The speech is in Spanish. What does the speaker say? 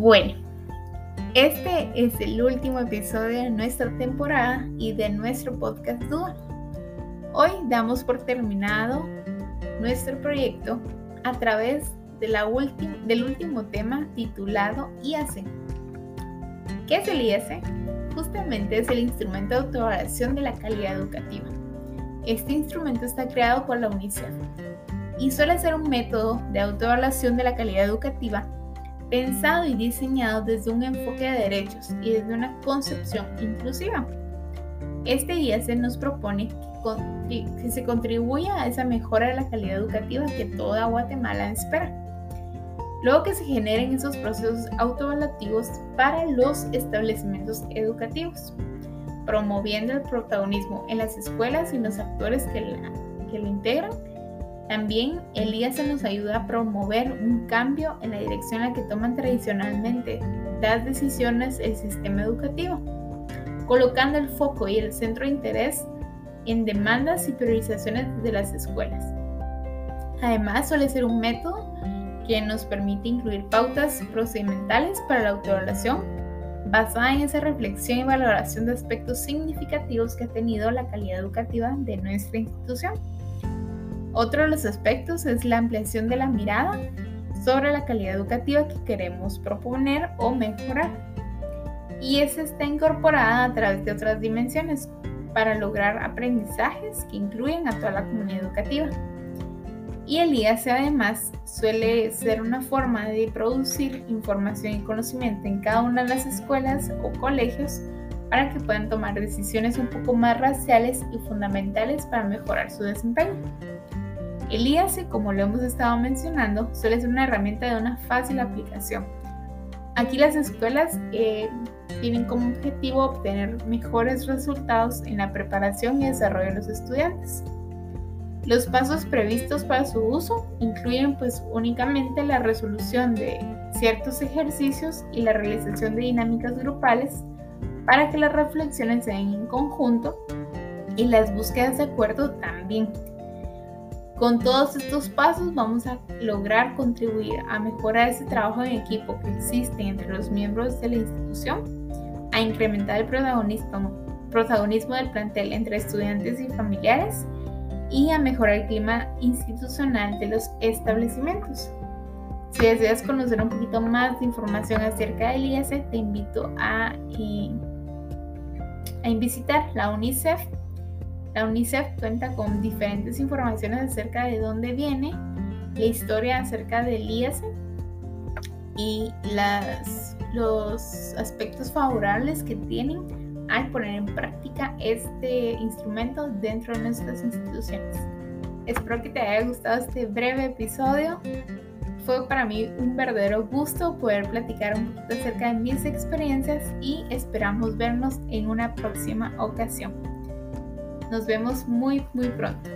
Bueno, este es el último episodio de nuestra temporada y de nuestro podcast Dual. Hoy damos por terminado nuestro proyecto a través de la del último tema titulado IAC. ¿Qué es el IAC? Justamente es el instrumento de autoevaluación de la calidad educativa. Este instrumento está creado por la UNICEF y suele ser un método de autoevaluación de la calidad educativa pensado y diseñado desde un enfoque de derechos y desde una concepción inclusiva. Este día se nos propone que se contribuya a esa mejora de la calidad educativa que toda Guatemala espera. Luego que se generen esos procesos autoevaluativos para los establecimientos educativos, promoviendo el protagonismo en las escuelas y los actores que la, que integran también el se nos ayuda a promover un cambio en la dirección en la que toman tradicionalmente las decisiones el sistema educativo, colocando el foco y el centro de interés en demandas y priorizaciones de las escuelas. Además, suele ser un método que nos permite incluir pautas procedimentales para la autoevaluación basada en esa reflexión y valoración de aspectos significativos que ha tenido la calidad educativa de nuestra institución. Otro de los aspectos es la ampliación de la mirada sobre la calidad educativa que queremos proponer o mejorar. Y esa está incorporada a través de otras dimensiones para lograr aprendizajes que incluyen a toda la comunidad educativa. Y el IAC además suele ser una forma de producir información y conocimiento en cada una de las escuelas o colegios para que puedan tomar decisiones un poco más raciales y fundamentales para mejorar su desempeño. El IAC, como lo hemos estado mencionando, suele ser una herramienta de una fácil aplicación. Aquí las escuelas eh, tienen como objetivo obtener mejores resultados en la preparación y desarrollo de los estudiantes. Los pasos previstos para su uso incluyen pues únicamente la resolución de ciertos ejercicios y la realización de dinámicas grupales para que las reflexiones se den en conjunto y las búsquedas de acuerdo también. Con todos estos pasos vamos a lograr contribuir a mejorar ese trabajo en equipo que existe entre los miembros de la institución, a incrementar el protagonismo, del plantel entre estudiantes y familiares y a mejorar el clima institucional de los establecimientos. Si deseas conocer un poquito más de información acerca del IAC, te invito a, eh, a visitar la UNICEF la UNICEF cuenta con diferentes informaciones acerca de dónde viene, la historia acerca del IAC y las, los aspectos favorables que tienen al poner en práctica este instrumento dentro de nuestras instituciones. Espero que te haya gustado este breve episodio. Fue para mí un verdadero gusto poder platicar un poquito acerca de mis experiencias y esperamos vernos en una próxima ocasión. Nos vemos muy, muy pronto.